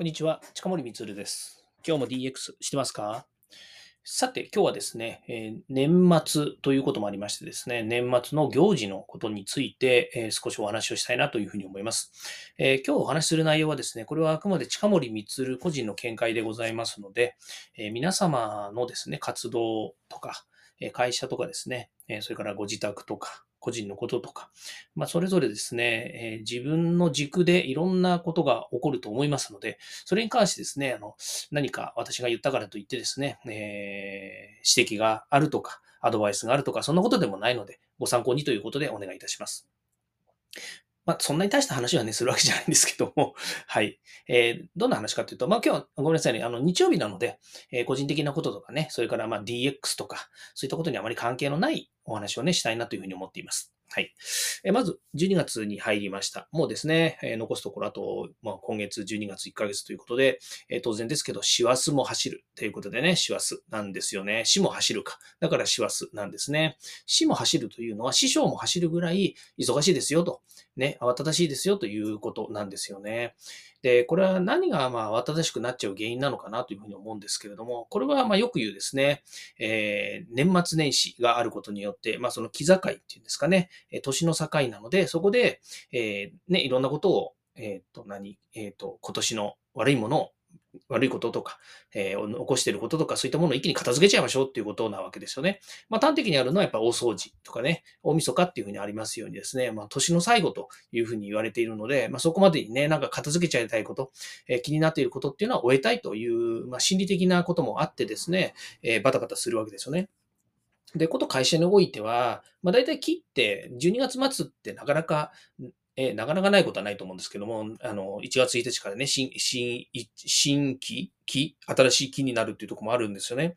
こんにちは、近森光です。今日も DX してますか？さて、今日はですね、えー、年末ということもありましてですね、年末の行事のことについて、えー、少しお話をしたいなというふうに思います、えー、今日お話しする内容はですね、これはあくまで近森光個人の見解でございますので、え皆様のですね、活動とか、会社とかですね、それからご自宅とか、個人のこととか、まあ、それぞれですね、えー、自分の軸でいろんなことが起こると思いますので、それに関してですね、あの、何か私が言ったからといってですね、えー、指摘があるとか、アドバイスがあるとか、そんなことでもないので、ご参考にということでお願いいたします。まあ、そんなに大した話はね、するわけじゃないんですけども、はい。えー、どんな話かというと、まあ、今日はごめんなさいね、あの、日曜日なので、えー、個人的なこととかね、それからまあ DX とか、そういったことにあまり関係のないお話をね、したいなというふうに思っています。はい。えまず、12月に入りました。もうですね、え残すところあと、まあ、今月12月1ヶ月ということで、え当然ですけど、師走も走るということでね、師走なんですよね。死も走るか。だから師走なんですね。死も走るというのは、師匠も走るぐらい忙しいですよと、ね、慌ただしいですよということなんですよね。で、これは何がまあ慌ただしくなっちゃう原因なのかなというふうに思うんですけれども、これはまあよく言うですね、えー、年末年始があることによって、まあその気境っていうんですかね、年の境なので、そこで、えー、ね、いろんなことを、えっ、ー、と、何、えっ、と、今年の悪いものを悪いこととか、えー、起こしていることとか、そういったものを一気に片付けちゃいましょうっていうことなわけですよね。まあ、端的にあるのはやっぱ大掃除とかね、大晦日っていうふうにありますようにですね、まあ、年の最後というふうに言われているので、まあ、そこまでにね、なんか片付けちゃいたいこと、えー、気になっていることっていうのは終えたいという、まあ、心理的なこともあってですね、えー、バタバタするわけですよね。で、こと会社においては、まあ、大体切って12月末ってなかなかえなかなかないことはないと思うんですけども、あの、1月1日からね、新、新、新規、期、新しい期になるっていうところもあるんですよね。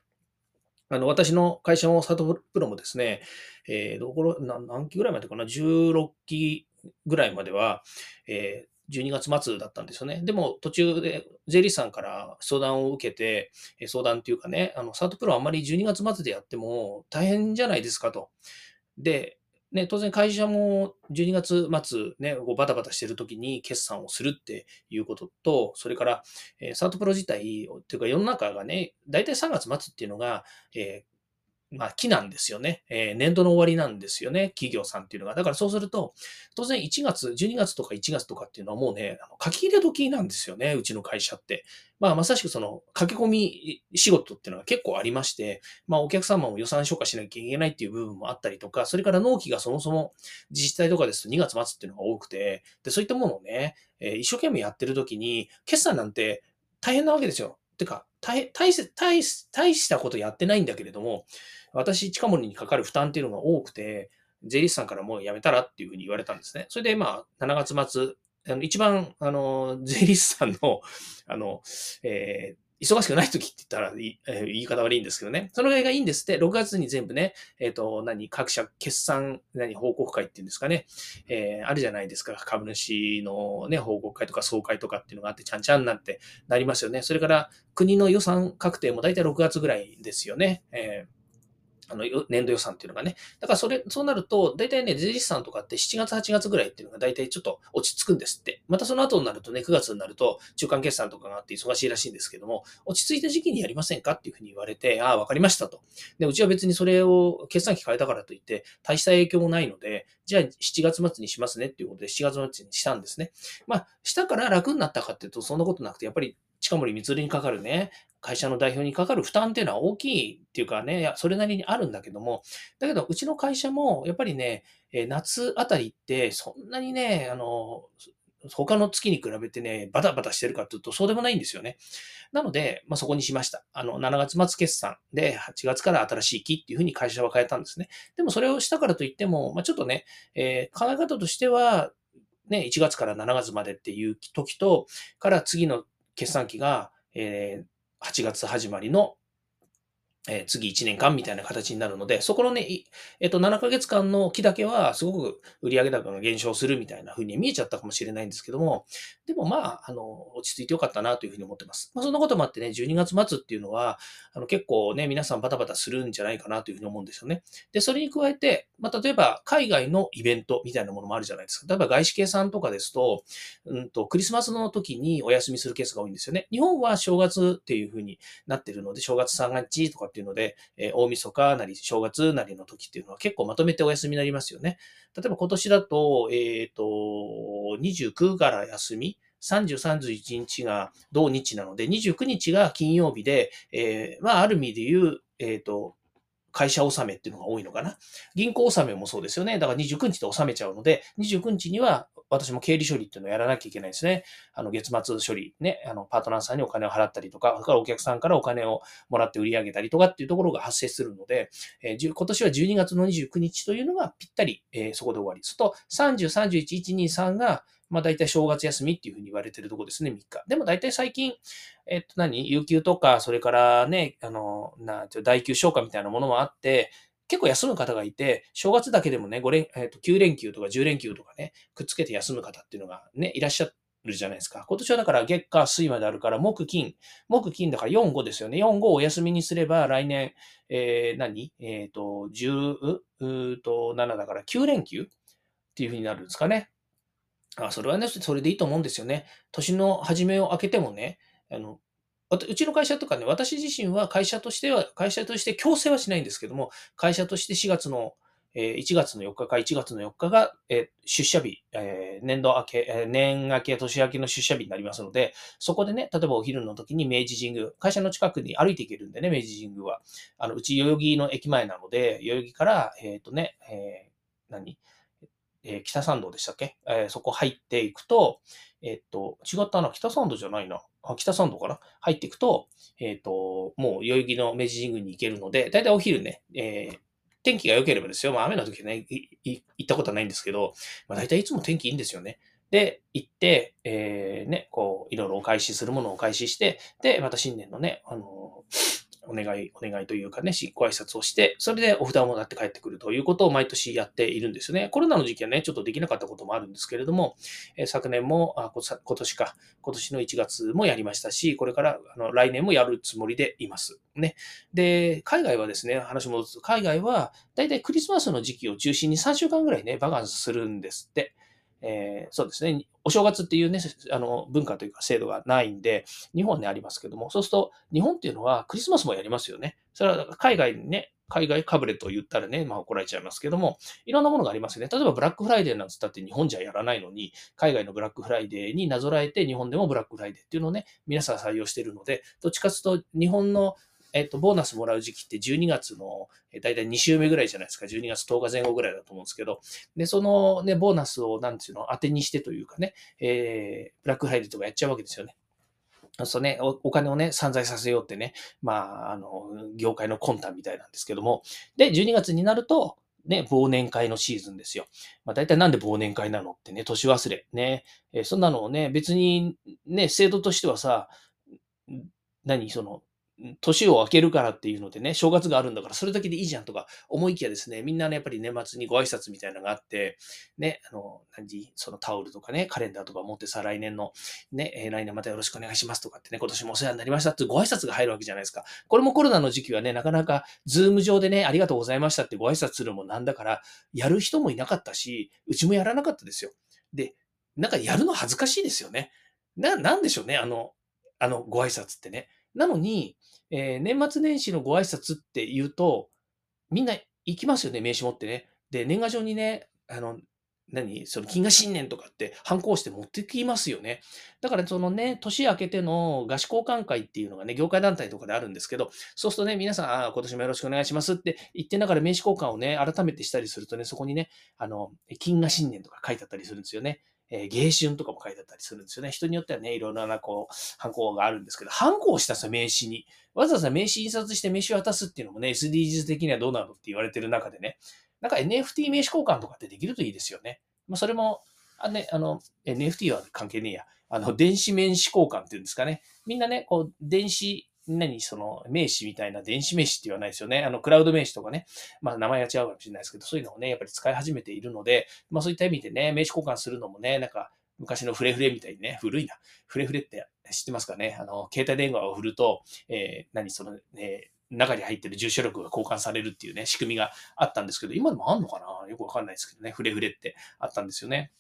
あの、私の会社のサトプロもですね、えー、どころ、何期ぐらいまでかな、16期ぐらいまでは、えー、12月末だったんですよね。でも途中で税理士さんから相談を受けて、相談っていうかね、あの、サートプロあんまり12月末でやっても大変じゃないですかと。で、ね、当然会社も12月末ね、こうバタバタしてる時に決算をするっていうことと、それから、えー、サートプロ自体、っていうか世の中がね、大体3月末っていうのが、えまあ、木なんですよね。えー、年度の終わりなんですよね。企業さんっていうのが。だからそうすると、当然1月、12月とか1月とかっていうのはもうね、あの書き入れ時なんですよね。うちの会社って。まあ、まさしくその書き込み仕事っていうのが結構ありまして、まあ、お客様も予算消化しなきゃいけないっていう部分もあったりとか、それから納期がそもそも自治体とかですと2月末っていうのが多くて、で、そういったものをね、えー、一生懸命やってる時に、決算なんて大変なわけですよ。てか、大、大、大、大したことやってないんだけれども、私、近森にかかる負担っていうのが多くて、税理士さんからもうやめたらっていうふうに言われたんですね。それで、まあ、7月末、あの一番、あの、税理士さんの、あの、えー、忙しくない時って言ったら、言い方悪いんですけどね。そのぐらいがいいんですって、6月に全部ね、えっ、ー、と、何、各社決算、何、報告会っていうんですかね。えー、あるじゃないですか。株主のね、報告会とか総会とかっていうのがあって、ちゃんちゃんなってなりますよね。それから、国の予算確定も大体6月ぐらいですよね。えあの、年度予算っていうのがね。だからそれ、そうなると、大体ね、税理士さんとかって7月、8月ぐらいっていうのが大体ちょっと落ち着くんですって。またその後になるとね、9月になると中間決算とかがあって忙しいらしいんですけども、落ち着いた時期にやりませんかっていうふうに言われて、ああ、わかりましたと。で、うちは別にそれを決算期変えたからといって、大した影響もないので、じゃあ7月末にしますねっていうことで7月末にしたんですね。まあ、したから楽になったかっていうと、そんなことなくて、やっぱり近森光にかかるね、会社の代表にかかる負担っていうのは大きいっていうかね、いや、それなりにあるんだけども、だけど、うちの会社も、やっぱりね、夏あたりって、そんなにね、あの、他の月に比べてね、バタバタしてるかっていうと、そうでもないんですよね。なので、まあ、そこにしました。あの、7月末決算で、8月から新しい期っていうふうに会社は変えたんですね。でもそれをしたからといっても、まあ、ちょっとね、えー、考え方としては、ね、1月から7月までっていう時と、から次の決算期が、えー、8月始まりのえ、次1年間みたいな形になるので、そこのね、えっ、と、7ヶ月間の期だけはすごく売上高が減少するみたいな風に見えちゃったかもしれないんですけども、でもまあ、あの、落ち着いてよかったなというふうに思ってます。まあ、そんなこともあってね、12月末っていうのは、あの、結構ね、皆さんバタバタするんじゃないかなというふうに思うんですよね。で、それに加えて、まあ、例えば海外のイベントみたいなものもあるじゃないですか。例えば外資系さんとかですと、うんと、クリスマスの時にお休みするケースが多いんですよね。日本は正月っていうふうになってるので、正月3月とかっていうので、え大晦日なり正月なりの時っていうのは結構まとめてお休みになりますよね。例えば今年だと、えっ、ー、と、29から休み、30、31日が同日なので、29日が金曜日で、えー、まあ、ある意味で言う、えっ、ー、と、会社納めっていうのが多いのかな？銀行納めもそうですよね。だから29日で納めちゃうので、29日には私も経理処理っていうのをやらなきゃいけないですね。あの、月末処理、ね、あの、パートナーさんにお金を払ったりとか、それからお客さんからお金をもらって売り上げたりとかっていうところが発生するので、えー、今年は12月の29日というのがぴったり、えー、そこで終わり。すると、30、31、1、2、3が、まあ大体正月休みっていうふうに言われてるとこですね、3日。でも大体最近、えっと何、有給とか、それからね、あの、な、代休消化みたいなものもあって、結構休む方がいて、正月だけでもね、5連、えっと9連休とか10連休とかね、くっつけて休む方っていうのがね、いらっしゃるじゃないですか。今年はだから月火水まであるから、木金、木金だから4、5ですよね。4、5をお休みにすれば、来年、えー、何？えっ、ー、と、10、うと、7だから9連休っていうふうになるんですかね。あ、それはね、それでいいと思うんですよね。年の初めを明けてもね、あの、うちの会社とかね、私自身は会社としては、会社として強制はしないんですけども、会社として4月の、え1月の4日か1月の4日が、え出社日、え年度明け、え年明け、年明けの出社日になりますので、そこでね、例えばお昼の時に明治神宮、会社の近くに歩いて行けるんでね、明治神宮は。あの、うち代々木の駅前なので、代々木から、えっ、ー、とね、えー、何？えー、北参道でしたっけ、えー、そこ入っていくと、えっ、と、違ったな、北参道じゃないな。あ、北参道かな？入っていくと、えっ、と、もう代々木の明治神宮に行けるので、だいたいお昼ね、えー、天気が良ければですよ。まあ雨の時ね、行ったことはないんですけど、まあ大体いつも天気いいんですよね。で、行って、えー、ね、こう、いろいろお返しするものをお返しして、で、また新年のね、あのお願い、お願いというかね、ご挨拶をして、それでお札をもらって帰ってくるということを毎年やっているんですよね。コロナの時期はね、ちょっとできなかったこともあるんですけれども、え昨年もあ、今年か、今年の1月もやりましたし、これからあの来年もやるつもりでいます。ね。で、海外はですね、話戻すと、海外はだいたいクリスマスの時期を中心に3週間ぐらいね、バカンスするんですって。えー、そうですね、お正月っていうね、あの、文化というか制度がないんで、日本にありますけども、そうすると、日本っていうのはクリスマスもやりますよね。それは海外にね、海外かぶれと言ったらね、まあ怒られちゃいますけども、いろんなものがありますよね。例えばブラックフライデーなんつったって日本じゃやらないのに、海外のブラックフライデーになぞらえて日本でもブラックフライデーっていうのをね、皆さん採用してるので、どっちかというと日本のえっと、ボーナスもらう時期って12月の、えだいたい2週目ぐらいじゃないですか。12月10日前後ぐらいだと思うんですけど、で、そのね、ボーナスを、なんていうの、当てにしてというかね、えー、ブラックフライデーとかやっちゃうわけですよね。そうねお、お金をね、散財させようってね、まあ、あの、業界の魂胆みたいなんですけども、で、12月になると、ね、忘年会のシーズンですよ。まあ、大体なんで忘年会なのってね、年忘れ。ね、えー、そんなのをね、別にね、制度としてはさ、何その、年を明けるからっていうのでね、正月があるんだからそれだけでいいじゃんとか思いきやですね、みんなね、やっぱり年末にご挨拶みたいなのがあって、ね、あの、何時？そのタオルとかね、カレンダーとか持ってさ、来年の、ね、え来年またよろしくお願いしますとかってね、今年もお世話になりましたってご挨拶が入るわけじゃないですか。これもコロナの時期はね、なかなかズーム上でね、ありがとうございましたってご挨拶するもなんだから、やる人もいなかったし、うちもやらなかったですよ。で、なんかやるの恥ずかしいですよね。な、なんでしょうね、あの、あの、ご挨拶ってね。なのに、えー、年末年始のご挨拶って言うと、みんな行きますよね、名刺持ってね。で、年賀状にね、あの、何その金河新年とかって反抗して持ってきますよね。だからそのね、年明けての合宿交換会っていうのがね、業界団体とかであるんですけど、そうするとね、皆さん、あ今年もよろしくお願いしますって言ってながら名刺交換をね、改めてしたりするとね、そこにね、あの、金河新年とか書いてあったりするんですよね。えー、芸春とかも書いてあったりするんですよね。人によってはね、いろいろな、こう、ハンコがあるんですけど、ハンコをしたさ、名刺に。わざわざ名刺印刷して名刺を渡すっていうのもね、SDGs 的にはどうなのって言われてる中でね、なんか NFT 名刺交換とかってできるといいですよね。まあ、それも、あね、あの、NFT は関係ねえや。あの、電子名刺交換っていうんですかね。みんなね、こう、電子何その名詞みたいな電子名詞って言わないですよね。あの、クラウド名詞とかね。まあ、名前が違うかもしれないですけど、そういうのをね、やっぱり使い始めているので、まあ、そういった意味でね、名詞交換するのもね、なんか、昔のフレフレみたいにね、古いな。フレフレって知ってますかね？あの、携帯電話を振ると、えー、何その、えー、中に入ってる住所力が交換されるっていうね、仕組みがあったんですけど、今でもあんのかな？よくわかんないですけどね、フレフレってあったんですよね。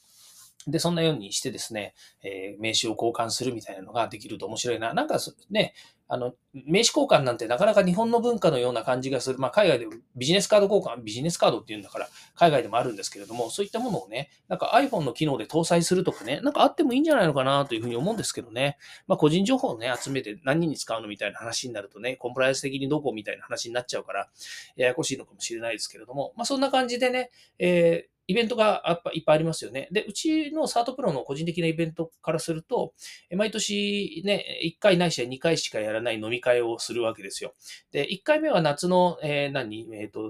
で、そんなようにしてですね、えー、名刺を交換するみたいなのができると面白いな。なんかね、あの、名刺交換なんてなかなか日本の文化のような感じがする。まあ、海外でビジネスカード交換、ビジネスカードっていうんだから、海外でもあるんですけれども、そういったものをね、なんか iPhone の機能で搭載するとかね、なんかあってもいいんじゃないのかなというふうに思うんですけどね。まあ、個人情報をね、集めて何人に使うのみたいな話になるとね、コンプライアンス的にどこみたいな話になっちゃうから、ややこしいのかもしれないですけれども、まあ、そんな感じでね、えーイベントがやっぱいっぱいありますよね。で、うちのサートプロの個人的なイベントからすると、毎年ね、1回ないしは2回しかやらない飲み会をするわけですよ。で、1回目は夏の、えー、何、えっ、ー、と、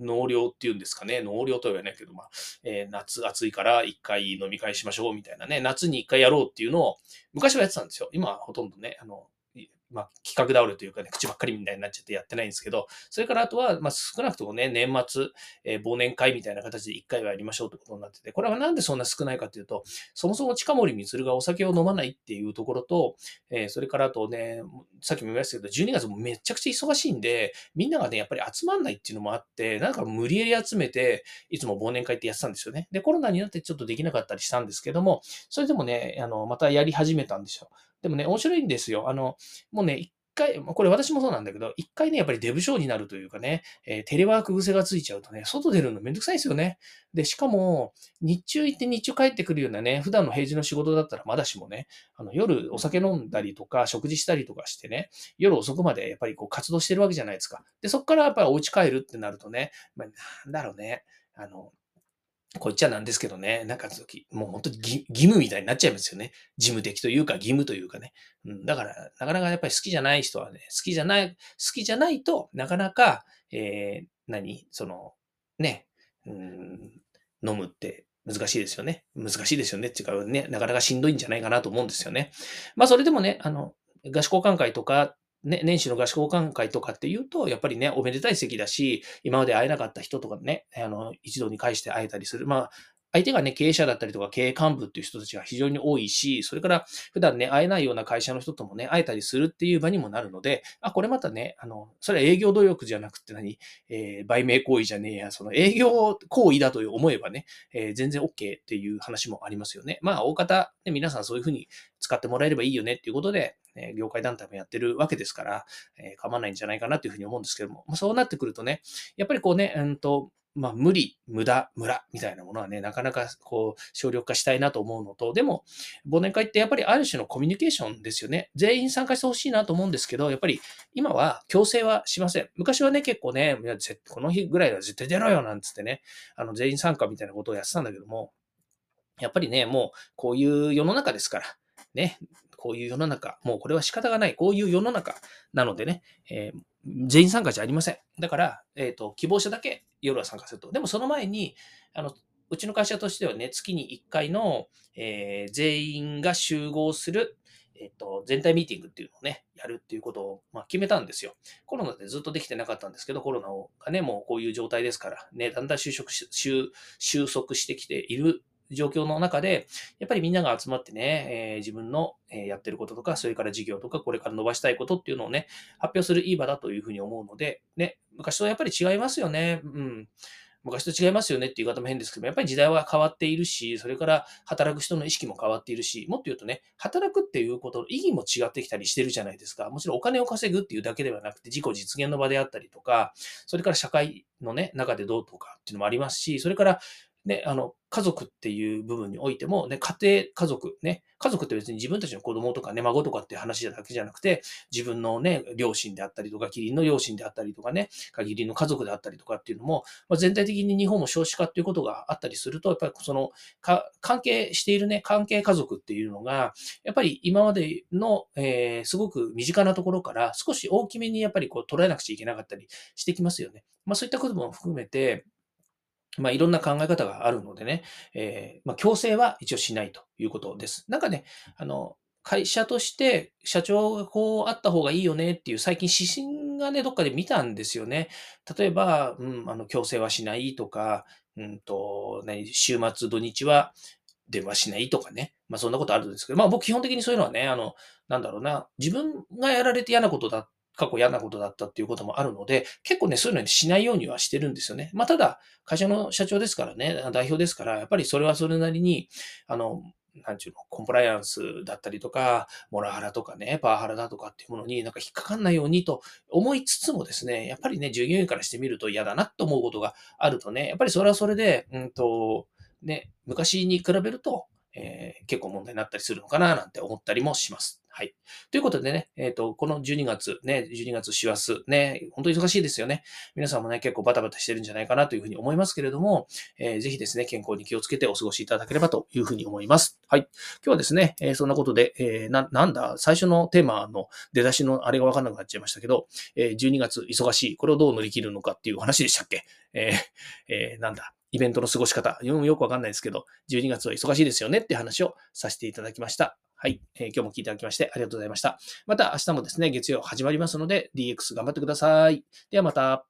納涼っていうんですかね。納涼とは言わないけど、まあ、えー、夏暑いから一回飲み会しましょうみたいなね。夏に一回やろうっていうのを昔はやってたんですよ。今はほとんどね、あの、まあ、企画倒れというかね、口ばっかりみたいになっちゃってやってないんですけど、それからあとは、まあ、少なくともね、年末、えー、忘年会みたいな形で1回はやりましょうってことになってて、これはなんでそんな少ないかというと、そもそも近森光がお酒を飲まないっていうところと、えー、それからあとね、さっきも言いましたけど、12月もめちゃくちゃ忙しいんで、みんながね、やっぱり集まんないっていうのもあって、なんか無理やり集めて、いつも忘年会ってやってたんですよね。で、コロナになってちょっとできなかったりしたんですけども、それでもね、あの、またやり始めたんですよ。でもね、面白いんですよ。あの、もうね、一回、これ私もそうなんだけど、一回ね、やっぱりデブ症になるというかね、えー、テレワーク癖がついちゃうとね、外出るのめんどくさいですよね。で、しかも、日中行って日中帰ってくるようなね、普段の平時の仕事だったらまだしもね、あの夜お酒飲んだりとか、食事したりとかしてね、夜遅くまでやっぱりこう活動してるわけじゃないですか。で、そこからやっぱりお家帰るってなるとね、まあ、なんだろうね、あの、こっちはなんですけどね、なんか、もう本当に義務みたいになっちゃいますよね。事務的というか義務というかね。うん、だから、なかなかやっぱり好きじゃない人はね、好きじゃない、好きじゃないとなかなか、えー、何？その、ね、うん、飲むって難しいですよね。難しいですよね。っていうかね、なかなかしんどいんじゃないかなと思うんですよね。まあ、それでもね、あの、合宿交換会とかね、年始の合宿交換会とかっていうと、やっぱりね、おめでたい席だし、今まで会えなかった人とかね、あの、一度に返して会えたりする。まあ、相手がね、経営者だったりとか経営幹部っていう人たちが非常に多いし、それから普段ね、会えないような会社の人ともね、会えたりするっていう場にもなるので、あ、これまたね、あの、それは営業努力じゃなくて何、えー、売名行為じゃねえや、その営業行為だと思えばね、えー、全然 OK っていう話もありますよね。まあ、大方、ね、皆さんそういうふうに使ってもらえればいいよねっていうことで、え業界団体もやってるわけですから、えー、構わないんじゃないかなというふうに思うんですけども、まあ、そうなってくるとね、やっぱりこうね、うんと、まあ、無理、無駄、無駄みたいなものはね、なかなかこう、省力化したいなと思うのと、でも、忘年会ってやっぱりある種のコミュニケーションですよね。全員参加してほしいなと思うんですけど、やっぱり今は強制はしません。昔はね、結構ね、この日ぐらいは絶対出ろよなんつってね、あの、全員参加みたいなことをやってたんだけども、やっぱりね、もう、こういう世の中ですから、ね、こういう世の中、もうこれは仕方がない、こういう世の中なのでね、えー全員参加じゃありません。だから、えっ、ー、と、希望者だけ夜は参加すると。でもその前に、あの、うちの会社としてはね、月に1回の、えー、全員が集合する、えっ、と、全体ミーティングっていうのをね、やるっていうことを、まあ、決めたんですよ。コロナでずっとできてなかったんですけど、コロナがね、もうこういう状態ですから、ね、だんだん収束し、収束してきている状況の中で、やっぱりみんなが集まってね、えー、自分の、えやってることとか、それから事業とか、これから伸ばしたいことっていうのをね、発表するいい場だというふうに思うので、ね、昔とやっぱり違いますよね。うん。昔と違いますよねっていう言い方も変ですけどもやっぱり時代は変わっているし、それから働く人の意識も変わっているし、もっと言うとね、働くっていうことの意義も違ってきたりしてるじゃないですか。もちろんお金を稼ぐっていうだけではなくて、自己実現の場であったりとか、それから社会のね、中でどうとかっていうのもありますし、それからね、あの、家族っていう部分においても、ね、家庭、家族、ね、家族って別に自分たちの子供とかね、孫とかっていう話だけじゃなくて、自分のね、両親であったりとか、キリンの両親であったりとかね、限りの家族であったりとかっていうのも、まあ、全体的に日本も少子化っていうことがあったりすると、やっぱりその、か関係しているね、関係家族っていうのが、やっぱり今までの、えー、すごく身近なところから少し大きめにやっぱりこう捉えなくちゃいけなかったりしてきますよね。まあそういったことも含めて、まあ、いろんな考え方があるのでね、えー、まあ、強制は一応しないということです。なんかね、あの、会社として社長がこうあった方がいいよねっていう最近指針がね、どっかで見たんですよね。例えば、うん、あの、強制はしないとか、うんと、何、週末土日は電話しないとかね。まあそんなことあるんですけど、まあ僕基本的にそういうのはね、あの、なんだろうな、自分がやられて嫌なことだ過去嫌なことだったっていうこともあるので、結構ね、そういうのにしないようにはしてるんですよね。まあ、ただ、会社の社長ですからね、代表ですから、やっぱりそれはそれなりに、あの、なんちゅうの、コンプライアンスだったりとか、モラハラとかね、パワハラだとかっていうものになんか引っかかんないようにと思いつつもですね、やっぱりね、従業員からしてみると嫌だなと思うことがあるとね、やっぱりそれはそれで、うんと、ね、昔に比べると、えー、結構問題になったりするのかななんて思ったりもします。はい。ということでね、えっ、ー、と、この12月、ね、12月師走、ね、本当に忙しいですよね。皆さんもね、結構バタバタしてるんじゃないかなというふうに思いますけれども、えー、ぜひですね、健康に気をつけてお過ごしいただければというふうに思います。はい。今日はですね、えー、そんなことで、え、な、なんだ、最初のテーマの出だしのあれがわかんなくなっちゃいましたけど、え、12月忙しい、これをどう乗り切るのかっていう話でしたっけ？えー、え、なんだ、イベントの過ごし方、よくわかんないですけど、12月は忙しいですよねって話をさせていただきました。はい、えー、今日も聞いていただきましてありがとうございました。また明日もですね、月曜始まりますので、DX 頑張ってください。ではまた。